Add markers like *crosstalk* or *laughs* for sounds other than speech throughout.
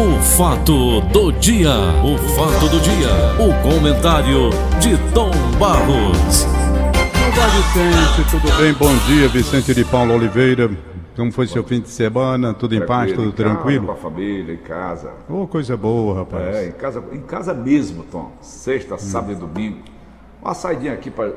O fato do dia, o fato do dia, o comentário de Tom Barros. Vale tudo bem? Bom dia, Vicente de Paulo Oliveira. Como foi seu fim de semana? Tudo em paz, tudo em tranquilo? Com a família, em casa. Oh, coisa boa, rapaz. É, em casa, em casa mesmo, Tom. Sexta, sábado e domingo. Uma saidinha aqui para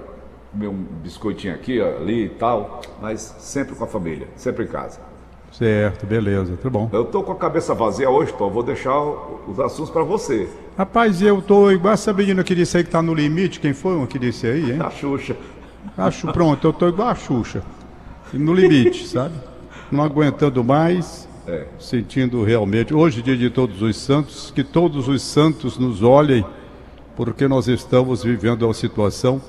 comer um biscoitinho aqui, ali e tal, mas sempre com a família, sempre em casa. Certo, beleza, tá bom. Eu tô com a cabeça vazia hoje, Tom. Vou deixar os assuntos para você. Rapaz, eu tô igual essa menina que disse aí que tá no limite. Quem foi um que disse aí, hein? A Xuxa. Acho, pronto, eu tô igual a Xuxa. No limite, *laughs* sabe? Não aguentando mais, É. sentindo realmente. Hoje, dia de todos os santos, que todos os santos nos olhem, porque nós estamos vivendo uma situação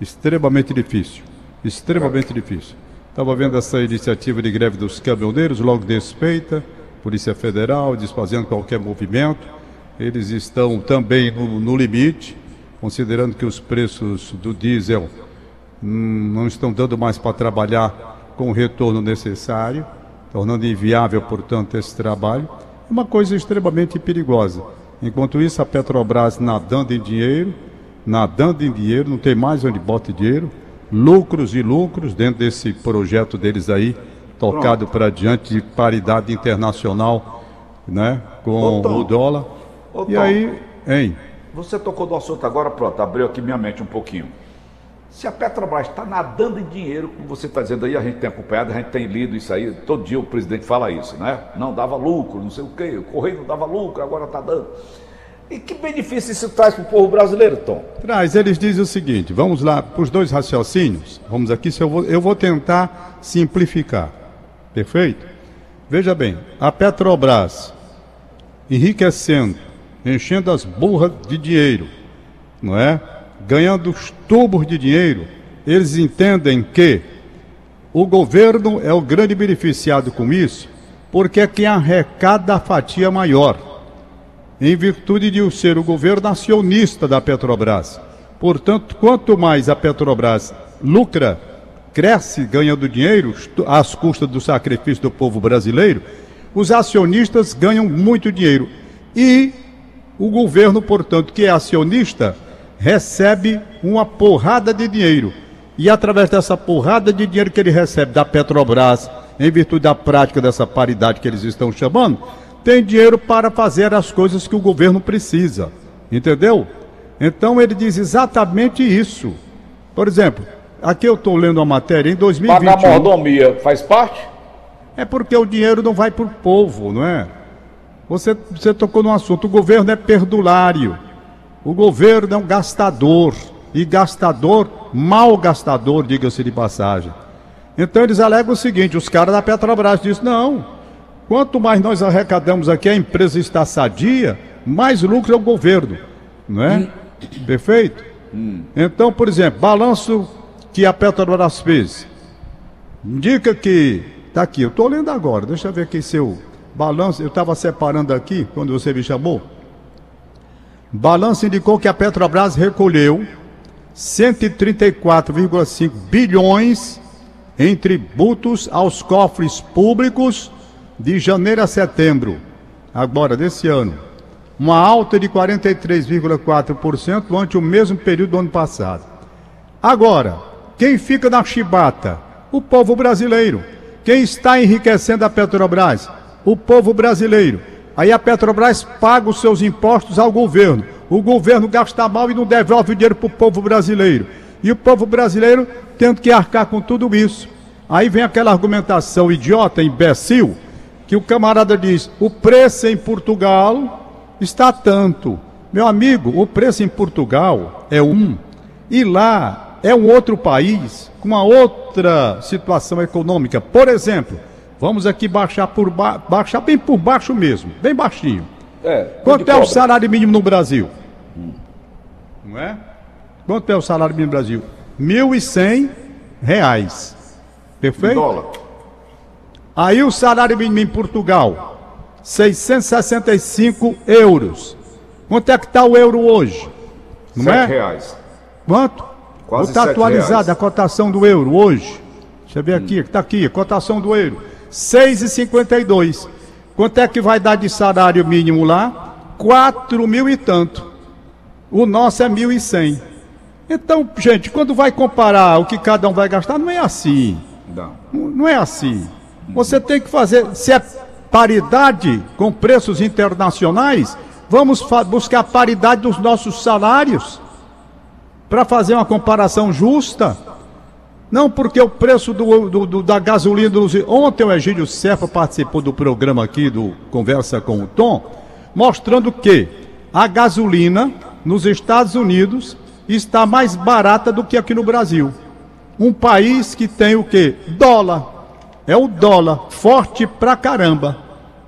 extremamente difícil. Extremamente difícil. Estava vendo essa iniciativa de greve dos caminhoneiros, logo despeita, Polícia Federal desfazendo qualquer movimento. Eles estão também no, no limite, considerando que os preços do diesel hum, não estão dando mais para trabalhar com o retorno necessário, tornando inviável, portanto, esse trabalho. É uma coisa extremamente perigosa. Enquanto isso, a Petrobras nadando em dinheiro, nadando em dinheiro, não tem mais onde bota dinheiro, lucros e lucros dentro desse projeto deles aí, tocado para diante de paridade internacional, né, com Tom. o dólar. E aí, hein? Você tocou do assunto agora, pronto, abriu aqui minha mente um pouquinho. Se a Petrobras está nadando em dinheiro, como você está dizendo aí, a gente tem acompanhado, a gente tem lido isso aí, todo dia o presidente fala isso, né? Não dava lucro, não sei o quê, o Correio não dava lucro, agora está dando. E que benefício isso traz para o povo brasileiro, Tom? Traz, eles dizem o seguinte, vamos lá para os dois raciocínios, vamos aqui, eu, vou, eu vou tentar simplificar, perfeito? Veja bem, a Petrobras enriquecendo, enchendo as burras de dinheiro, não é? Ganhando os tubos de dinheiro, eles entendem que o governo é o grande beneficiado com isso, porque é quem arrecada a fatia maior em virtude de ser o governo acionista da Petrobras. Portanto, quanto mais a Petrobras lucra, cresce ganhando dinheiro às custas do sacrifício do povo brasileiro, os acionistas ganham muito dinheiro. E o governo, portanto, que é acionista, recebe uma porrada de dinheiro. E através dessa porrada de dinheiro que ele recebe da Petrobras, em virtude da prática dessa paridade que eles estão chamando, tem dinheiro para fazer as coisas que o governo precisa. Entendeu? Então ele diz exatamente isso. Por exemplo, aqui eu estou lendo uma matéria em Pagar 2021. mordomia faz parte? É porque o dinheiro não vai para o povo, não é? Você, você tocou no assunto. O governo é perdulário. O governo é um gastador. E gastador, mal gastador, diga-se de passagem. Então eles alegam o seguinte: os caras da Petrobras dizem, não. Quanto mais nós arrecadamos aqui, a empresa está sadia, mais lucro é o governo. Não é? Perfeito? Então, por exemplo, balanço que a Petrobras fez. Indica que. Tá aqui, eu estou lendo agora. Deixa eu ver aqui seu balanço. Eu estava separando aqui quando você me chamou. Balanço indicou que a Petrobras recolheu 134,5 bilhões em tributos aos cofres públicos de janeiro a setembro, agora desse ano. Uma alta de 43,4% ante o mesmo período do ano passado. Agora, quem fica na chibata? O povo brasileiro. Quem está enriquecendo a Petrobras? O povo brasileiro. Aí a Petrobras paga os seus impostos ao governo. O governo gasta mal e não devolve o dinheiro para o povo brasileiro. E o povo brasileiro tendo que arcar com tudo isso. Aí vem aquela argumentação idiota, imbecil, que o camarada diz: o preço em Portugal está tanto. Meu amigo, o preço em Portugal é um, e lá é um outro país com uma outra situação econômica. Por exemplo, vamos aqui baixar por ba baixar bem por baixo mesmo, bem baixinho. É. Quanto é o salário mínimo no Brasil? Não é? Quanto é o salário mínimo no Brasil? 1.100 reais. Perfeito? Dólar. Aí o salário mínimo em Portugal, 665 euros. Quanto é que está o euro hoje? Não Sete é? reais. Quanto? Quase Está atualizada a cotação do euro hoje. Deixa eu ver aqui, está aqui, a cotação do euro. 6,52. Quanto é que vai dar de salário mínimo lá? Quatro mil e tanto. O nosso é mil e cem. Então, gente, quando vai comparar o que cada um vai gastar, não é assim. Não, não é assim. Você tem que fazer, se é paridade com preços internacionais, vamos buscar paridade dos nossos salários para fazer uma comparação justa. Não porque o preço do, do, do, da gasolina. Ontem o Egílio Serpa participou do programa aqui do Conversa com o Tom, mostrando que a gasolina nos Estados Unidos está mais barata do que aqui no Brasil. Um país que tem o que? Dólar. É o dólar, forte pra caramba.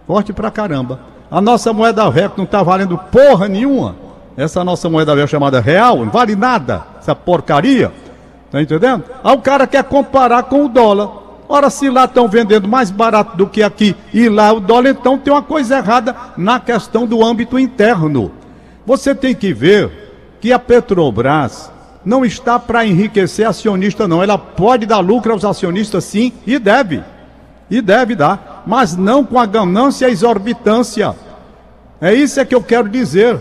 Forte pra caramba. A nossa moeda velha não está valendo porra nenhuma. Essa nossa moeda velha chamada real, não vale nada. Essa porcaria. Tá entendendo? Aí o cara quer comparar com o dólar. Ora, se lá estão vendendo mais barato do que aqui e lá o dólar, então tem uma coisa errada na questão do âmbito interno. Você tem que ver que a Petrobras não está para enriquecer acionista, não. Ela pode dar lucro aos acionistas, sim, e deve. E deve dar, mas não com a ganância e a exorbitância. É isso é que eu quero dizer.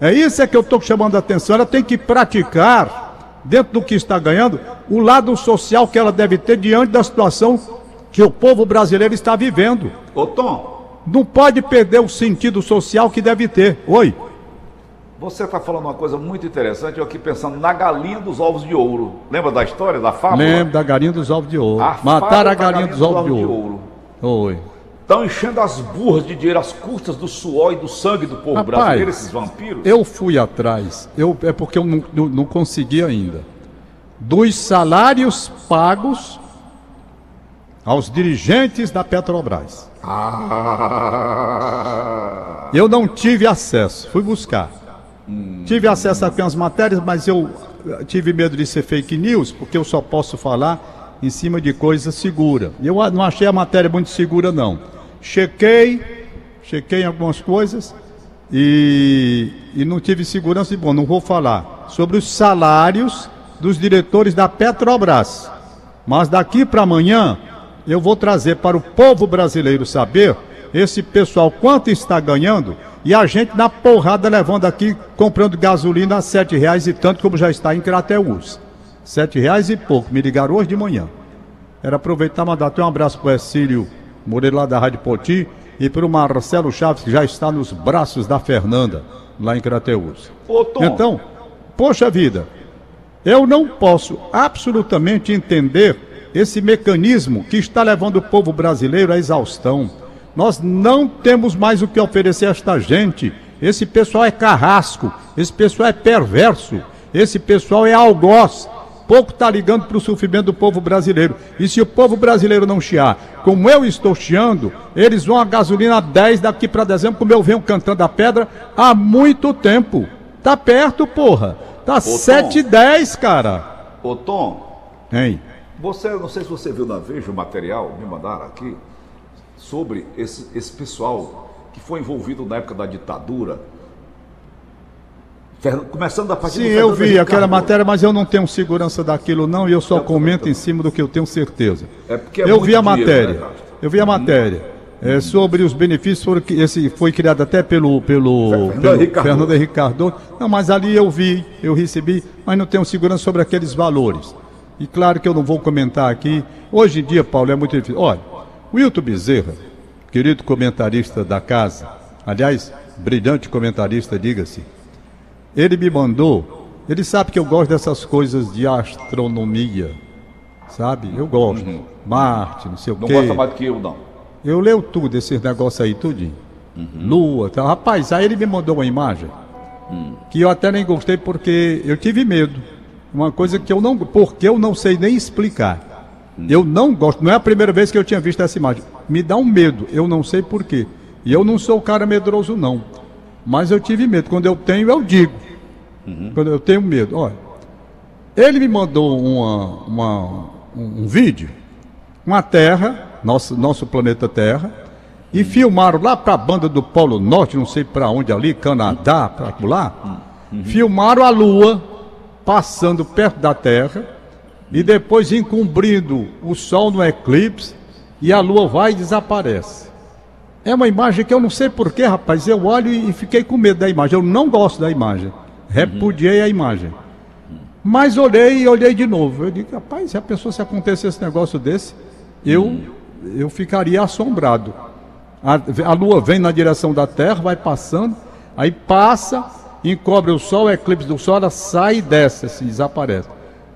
É isso é que eu estou chamando a atenção. Ela tem que praticar dentro do que está ganhando, o lado social que ela deve ter diante da situação que o povo brasileiro está vivendo. Ô Tom. Não pode perder o sentido social que deve ter. Oi. Você está falando uma coisa muito interessante, eu aqui pensando na galinha dos ovos de ouro. Lembra da história, da fábula? Lembro da galinha dos ovos de ouro. A Mataram a galinha, galinha dos, dos, ovos, de, ouro. de ouro. Oi. Estão enchendo as burras de dinheiro, as custas do suor e do sangue do povo Rapaz, brasileiro, esses vampiros? Eu fui atrás, eu, é porque eu não, não, não consegui ainda. Dos salários pagos aos dirigentes da Petrobras. Ah. Eu não tive acesso, fui buscar. Tive acesso a algumas matérias, mas eu tive medo de ser fake news, porque eu só posso falar em cima de coisa segura. Eu não achei a matéria muito segura, não chequei, chequei algumas coisas e, e não tive segurança e bom, não vou falar sobre os salários dos diretores da Petrobras. Mas daqui para amanhã eu vou trazer para o povo brasileiro saber esse pessoal quanto está ganhando e a gente na porrada levando aqui comprando gasolina a sete reais e tanto como já está em Crateús. Sete reais e pouco. Me ligaram hoje de manhã. Era aproveitar e mandar até um abraço para o Exílio Moreira lá da Rádio Poti, e para o Marcelo Chaves, que já está nos braços da Fernanda, lá em Crateús. Então, poxa vida, eu não posso absolutamente entender esse mecanismo que está levando o povo brasileiro à exaustão. Nós não temos mais o que oferecer a esta gente. Esse pessoal é carrasco, esse pessoal é perverso, esse pessoal é algoz, pouco está ligando para o sofrimento do povo brasileiro. E se o povo brasileiro não chiar, como eu estou chiando, eles vão a gasolina 10 daqui para dezembro, como eu venho cantando a pedra há muito tempo. Tá perto, porra. Tá 7 e 10, cara. Ô Tom. Hein? Você, não sei se você viu na Veja o material, me mandaram aqui, sobre esse, esse pessoal que foi envolvido na época da ditadura Começando a partir Sim, eu vi aquela matéria, mas eu não tenho segurança daquilo não e eu só comento em cima do que eu tenho certeza. É porque é eu vi a matéria. Né, eu vi a matéria. É, sobre os benefícios, foram, esse foi criado até pelo, pelo, Fernando, pelo Ricardo. Fernando Ricardo. Não, mas ali eu vi, eu recebi, mas não tenho segurança sobre aqueles valores. E claro que eu não vou comentar aqui. Hoje em dia, Paulo, é muito difícil. Olha, Wilton Bezerra, querido comentarista da casa, aliás, brilhante comentarista, diga-se, ele me mandou. Ele sabe que eu gosto dessas coisas de astronomia. Sabe? Eu gosto. Uhum. Marte, não sei o não quê. Não gosta mais do que eu, não. Eu leio tudo, esses negócios aí, tudinho. Uhum. Lua, tá. Rapaz, aí ele me mandou uma imagem uhum. que eu até nem gostei porque eu tive medo. Uma coisa que eu não. Porque eu não sei nem explicar. Eu não gosto. Não é a primeira vez que eu tinha visto essa imagem. Me dá um medo. Eu não sei porquê. E eu não sou o cara medroso, não. Mas eu tive medo. Quando eu tenho, eu digo. Uhum. Quando eu tenho medo. Olha, ele me mandou uma, uma, um, um vídeo, uma Terra, nosso, nosso planeta Terra, e uhum. filmaram lá para a banda do Polo Norte, não sei para onde ali, Canadá, para lá. Uhum. Filmaram a Lua passando perto da Terra e depois encobrindo o Sol no eclipse e a Lua vai e desaparece. É uma imagem que eu não sei porquê, rapaz. Eu olho e fiquei com medo da imagem. Eu não gosto da imagem. Repudiei a imagem. Mas olhei e olhei de novo. Eu digo, rapaz, se a pessoa se acontecesse esse negócio desse, eu, eu ficaria assombrado. A, a lua vem na direção da Terra, vai passando, aí passa, encobre o sol, o eclipse do sol, ela sai e desce, assim, desaparece.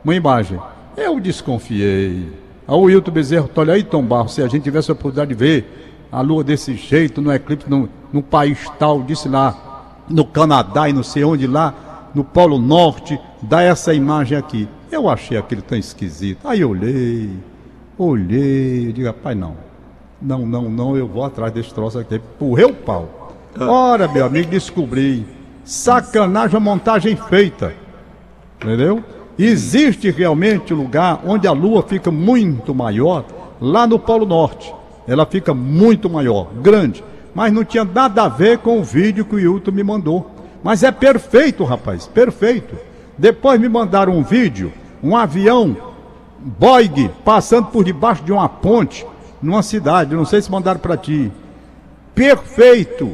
Uma imagem. Eu desconfiei. Aí o Wilton Bezerro, olha aí, Tom Barro, se a gente tivesse a oportunidade de ver a lua desse jeito, no eclipse, no, no país tal, disse lá, no Canadá e não sei onde lá, no Polo Norte, dá essa imagem aqui. Eu achei aquilo tão esquisito. Aí eu olhei, olhei, digo, rapaz, não. Não, não, não, eu vou atrás desse troço aqui. Empurrei o pau. Ora, meu amigo, descobri. Sacanagem, a montagem feita. Entendeu? Existe realmente lugar onde a Lua fica muito maior, lá no Polo Norte. Ela fica muito maior, grande. Mas não tinha nada a ver com o vídeo que o Hilton me mandou. Mas é perfeito, rapaz, perfeito. Depois me mandaram um vídeo, um avião Boeing passando por debaixo de uma ponte numa cidade. Não sei se mandaram para ti. Perfeito,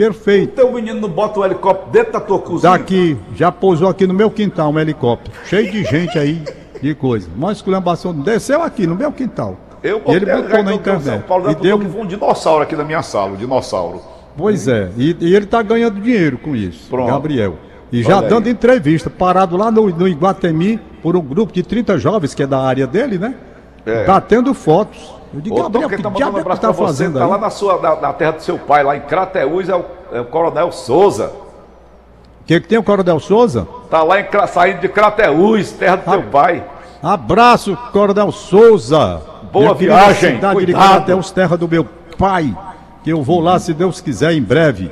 perfeito. Então o menino não bota o helicóptero dentro da tua cozinha? Daqui, já pousou aqui no meu quintal um helicóptero, cheio de gente aí, de coisa. Uma esculhambação desceu aqui no meu quintal. Eu ele botou na internet. São Paulo, e deu que um dinossauro aqui na minha sala, um dinossauro. Pois é, e, e ele está ganhando dinheiro com isso, Pronto. Gabriel. E já dando entrevista, parado lá no, no Iguatemi, por um grupo de 30 jovens, que é da área dele, né? É. Batendo fotos. Eu digo, Ô, Gabriel, que tá diabo é que tá fazendo você, Tá lá na, sua, na, na, terra do seu pai, lá em Crateús, é o, é o Coronel Souza. O que, que tem o Coronel Souza? Tá lá em, saindo de Crateús, terra do ah, seu pai. Abraço, Coronel Souza. Boa viagem, cidade cuidado. de Crateús, terra do meu pai que eu vou lá, se Deus quiser, em breve.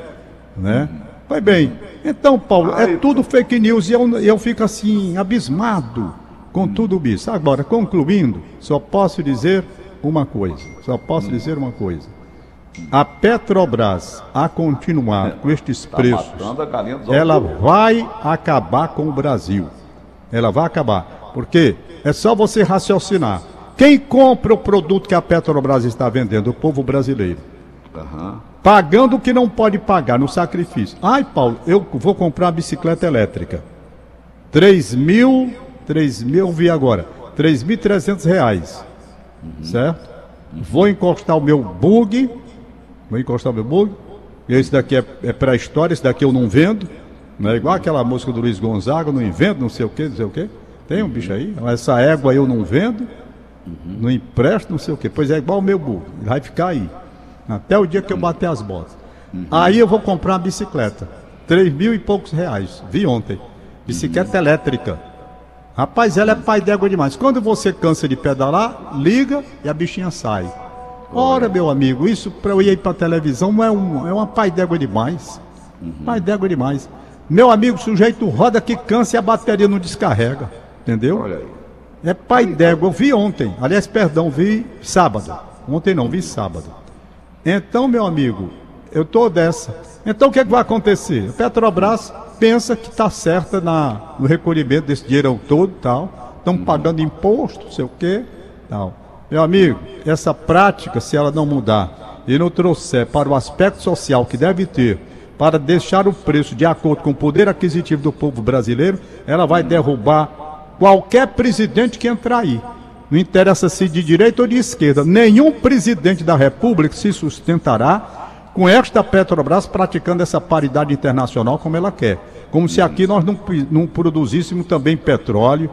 Né? Pois bem, então, Paulo, é tudo fake news e eu, eu fico assim, abismado com tudo isso. Agora, concluindo, só posso dizer uma coisa: só posso dizer uma coisa. A Petrobras, a continuar com estes tá preços, ela vai acabar com o Brasil. Ela vai acabar. Porque é só você raciocinar. Quem compra o produto que a Petrobras está vendendo? O povo brasileiro. Pagando o que não pode pagar no sacrifício. Ai, Paulo, eu vou comprar uma bicicleta elétrica. 3 mil, 3 mil, vi agora, 3.300 reais. Uhum. Certo? Uhum. Vou encostar o meu bug, vou encostar o meu bug. Esse daqui é, é pré-história, esse daqui eu não vendo. Não é igual aquela música do Luiz Gonzaga, não invento, não sei o que, não sei o que. Tem um bicho aí, essa égua eu não vendo, não empresto, não sei o que. Pois é igual o meu bug, vai ficar aí. Até o dia que eu bater as botas. Aí eu vou comprar uma bicicleta. Três mil e poucos reais. Vi ontem. Bicicleta elétrica. Rapaz, ela é pai d'égua demais. Quando você cansa de pedalar, liga e a bichinha sai. Ora, meu amigo, isso para eu ir para televisão é, um, é uma pai d'égua demais. Uhum. Pai d'égua demais. Meu amigo, sujeito roda que cansa e a bateria não descarrega. Entendeu? Olha aí. É pai d'égua. Eu vi ontem. Aliás, perdão, vi sábado. Ontem não, vi sábado. Então, meu amigo, eu estou dessa. Então, o que, é que vai acontecer? A Petrobras pensa que está certa na, no recolhimento desse dinheiro todo tal. Estão pagando imposto, não sei o quê, tal. Meu amigo, essa prática, se ela não mudar e não trouxer para o aspecto social que deve ter, para deixar o preço de acordo com o poder aquisitivo do povo brasileiro, ela vai derrubar qualquer presidente que entrar aí. Não interessa se de direita ou de esquerda. Nenhum presidente da República se sustentará com esta Petrobras praticando essa paridade internacional como ela quer. Como se aqui nós não, não produzíssemos também petróleo,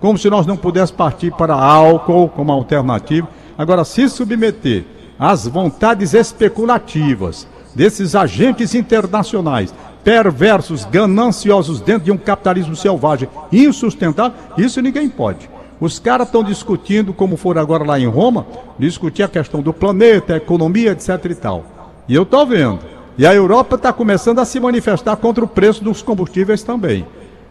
como se nós não pudéssemos partir para álcool como alternativa. Agora, se submeter às vontades especulativas desses agentes internacionais, perversos, gananciosos dentro de um capitalismo selvagem insustentável, isso ninguém pode. Os caras estão discutindo, como for agora lá em Roma, discutir a questão do planeta, a economia, etc e tal. E eu estou vendo. E a Europa está começando a se manifestar contra o preço dos combustíveis também.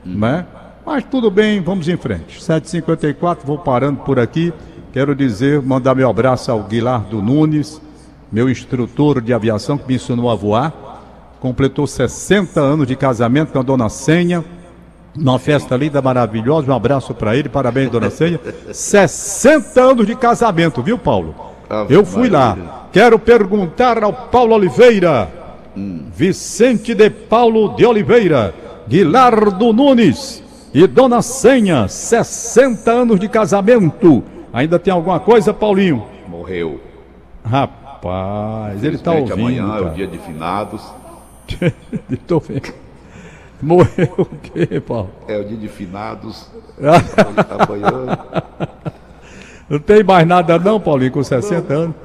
Né? Mas tudo bem, vamos em frente. 7h54, vou parando por aqui. Quero dizer, mandar meu abraço ao Guilardo Nunes, meu instrutor de aviação que me ensinou a voar. Completou 60 anos de casamento com a dona Senha numa festa linda, maravilhosa. Um abraço para ele, parabéns, dona Senha. *laughs* 60 anos de casamento, viu, Paulo? Eu fui lá. Quero perguntar ao Paulo Oliveira, Vicente de Paulo de Oliveira, Guilardo Nunes e Dona Senha, 60 anos de casamento. Ainda tem alguma coisa, Paulinho? Morreu. Rapaz, ele tá ouvindo. amanhã é cara. o dia de finados. *laughs* Tô vendo. Morreu o quê, Paulo? É o dia de finados. *laughs* amanhã. Não tem mais nada não, Paulinho, com 60 anos.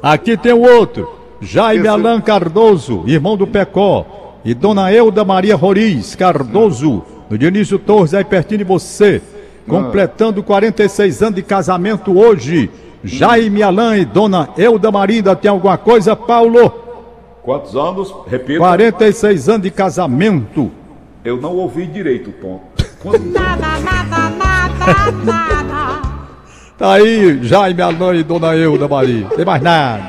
Aqui tem o outro. Jaime Alain Cardoso, irmão do Pecó. E Dona Euda Maria Roriz Cardoso, no Dionísio Torres, aí pertinho de você. Completando 46 anos de casamento hoje. Jaime Alain e Dona Euda Maria, ainda tem alguma coisa, Paulo? Quantos anos? Repita. 46 anos de casamento. Eu não ouvi direito, Tom. *laughs* Quantos Tá aí, Jaime Alain e Dona Euda Maria. Tem mais nada.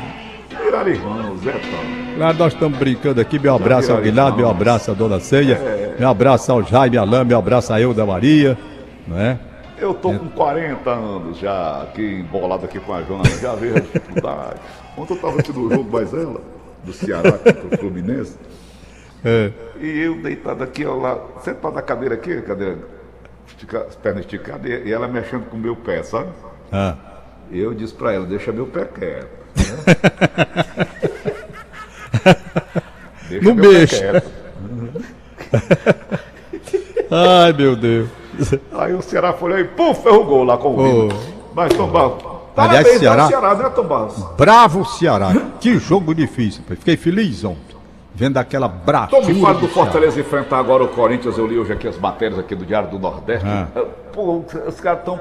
Virar irmãos, é, Tom. Nós estamos brincando aqui. Meu abraço ao Guilherme, meu abraço à Dona Ceia, É. meu abraço ao Jaime Alain, meu abraço a Euda Maria, não é? Eu tô com 40 anos já aqui embolado aqui com a Jona, já vejo a dificuldade. Ontem eu tava assistindo o jogo mais ela, do Ceará contra o Fluminense, É. e eu deitado aqui, ó, lá, sentado na cadeira aqui, cadeira, estica- as pernas esticadas, e ela mexendo com o meu pé, sabe? Ah. Eu disse pra ela, deixa meu pé quieto. Né? *laughs* Deixa Não meu pé quieto. *laughs* Ai, meu Deus. Aí o Ceará foi e puf, ferrou o gol lá com o. Vina. Mas Tom Barros, Aliás, parabéns Ceará- Ceará, né, Tom Barros? Bravo Ceará. Que jogo difícil. pai. Fiquei feliz ontem. Vendo aquela bravura. Tom, me fala do Ceará. Fortaleza enfrentar agora o Corinthians. Eu li hoje aqui as matérias aqui do Diário do Nordeste. Ah. Pô, os caras estão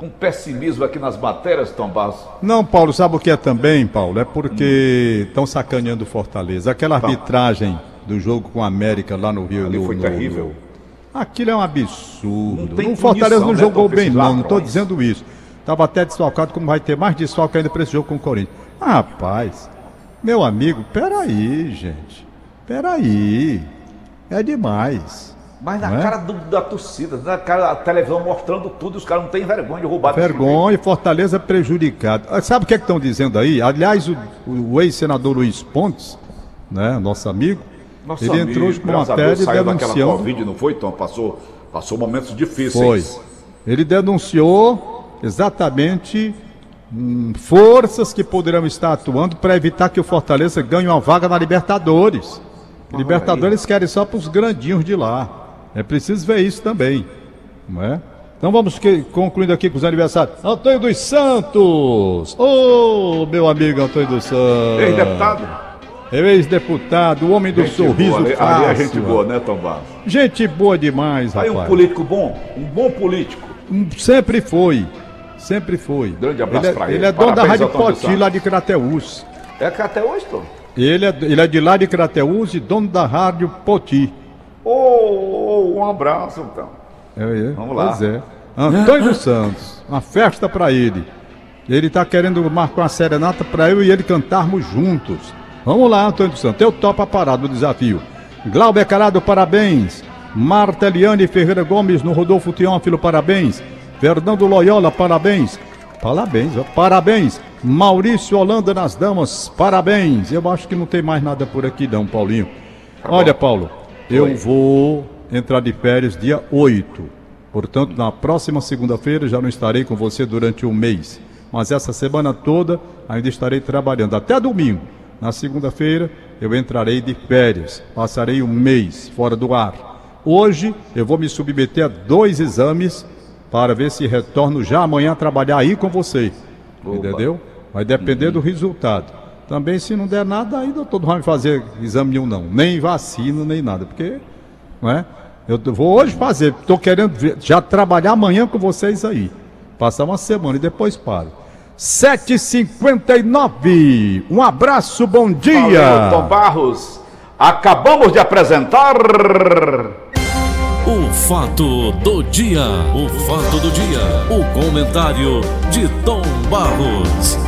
com pessimismo aqui nas matérias, Tom Barros. Não, Paulo, sabe o que é também, Paulo? É porque estão sacaneando o Fortaleza. Aquela arbitragem do jogo com a América lá no Rio. Ali no- foi no- terrível. Aquilo é um absurdo. Não o Fortaleza não né, jogou bem, não. Não estou dizendo isso. Estava até desfalcado, como vai ter mais desfalque ainda para esse jogo com o Corinthians. Ah, rapaz, meu amigo, peraí, gente. Peraí. É demais. Mas na é? cara do- da torcida, na cara da televisão mostrando tudo, os caras não têm vergonha de roubar Vergonha e Fortaleza prejudicado. Ah, Sabe o que é estão dizendo aí? Aliás, o, o ex-senador Luiz Pontes, né, nosso amigo. Nosso ele amigo, entrou hoje com uma matéria saiu daquela denunciando. Covid, não foi, Tom? Passou, passou momentos Foi. difíceis. Ele denunciou exatamente hum, forças que poderão estar atuando para evitar que o Fortaleza ganhe uma vaga na Libertadores. Libertadores querem só para os grandinhos de lá. É preciso ver isso também. Não é? Então vamos que- concluindo aqui com os aniversários. Antônio dos Santos! Ô, meu amigo Antônio dos Santos! Ei, deputado. Ex-deputado, o homem do Gente sorriso boa, ali, fácil. ali é gente boa, né, Tom Barros? Gente boa demais, Aí um rapaz. político bom, um bom político. Sempre foi. Sempre foi. Grande abraço ele é, pra ele. Ele é dono da Rádio Poti, lá de Crateús. É hoje, Tom. Ele é, ele é de lá de Crateús e dono da Rádio Poti. Ô, ô, um abraço, então. É, é, Vamos lá. Pois é. Antônio dos Santos, uma festa pra ele. Ele tá querendo marcar uma serenata pra eu e ele cantarmos juntos. Vamos lá, Antônio dos Santos. Eu topo a parada do desafio. Glauber Carado, parabéns. Marta Eliane Ferreira Gomes no Rodolfo Teófilo, parabéns. Fernando Loyola, parabéns. Parabéns, ó, parabéns. Maurício Holanda nas damas, parabéns. Eu acho que não tem mais nada por aqui não, Paulinho. Olha, Paulo, eu Oi. vou entrar de férias dia 8. Portanto, na próxima segunda-feira já não estarei com você durante um mês. Mas essa semana toda ainda estarei trabalhando até domingo. Na segunda-feira eu entrarei de férias. Passarei um mês fora do ar. Hoje eu vou me submeter a dois exames para ver se retorno já amanhã a trabalhar aí com você. Entendeu? Vai depender do resultado. Também, se não der nada, aí doutor não vai me fazer exame nenhum, não. Nem vacina, nem nada. Porque, não é? Eu vou hoje fazer. Estou querendo ver- já trabalhar amanhã com vocês aí. Passar uma semana e depois paro. 7h59. Um abraço, bom dia. Valeu, Tom Barros. Acabamos de apresentar. O fato do dia. O fato do dia. O comentário de Tom Barros.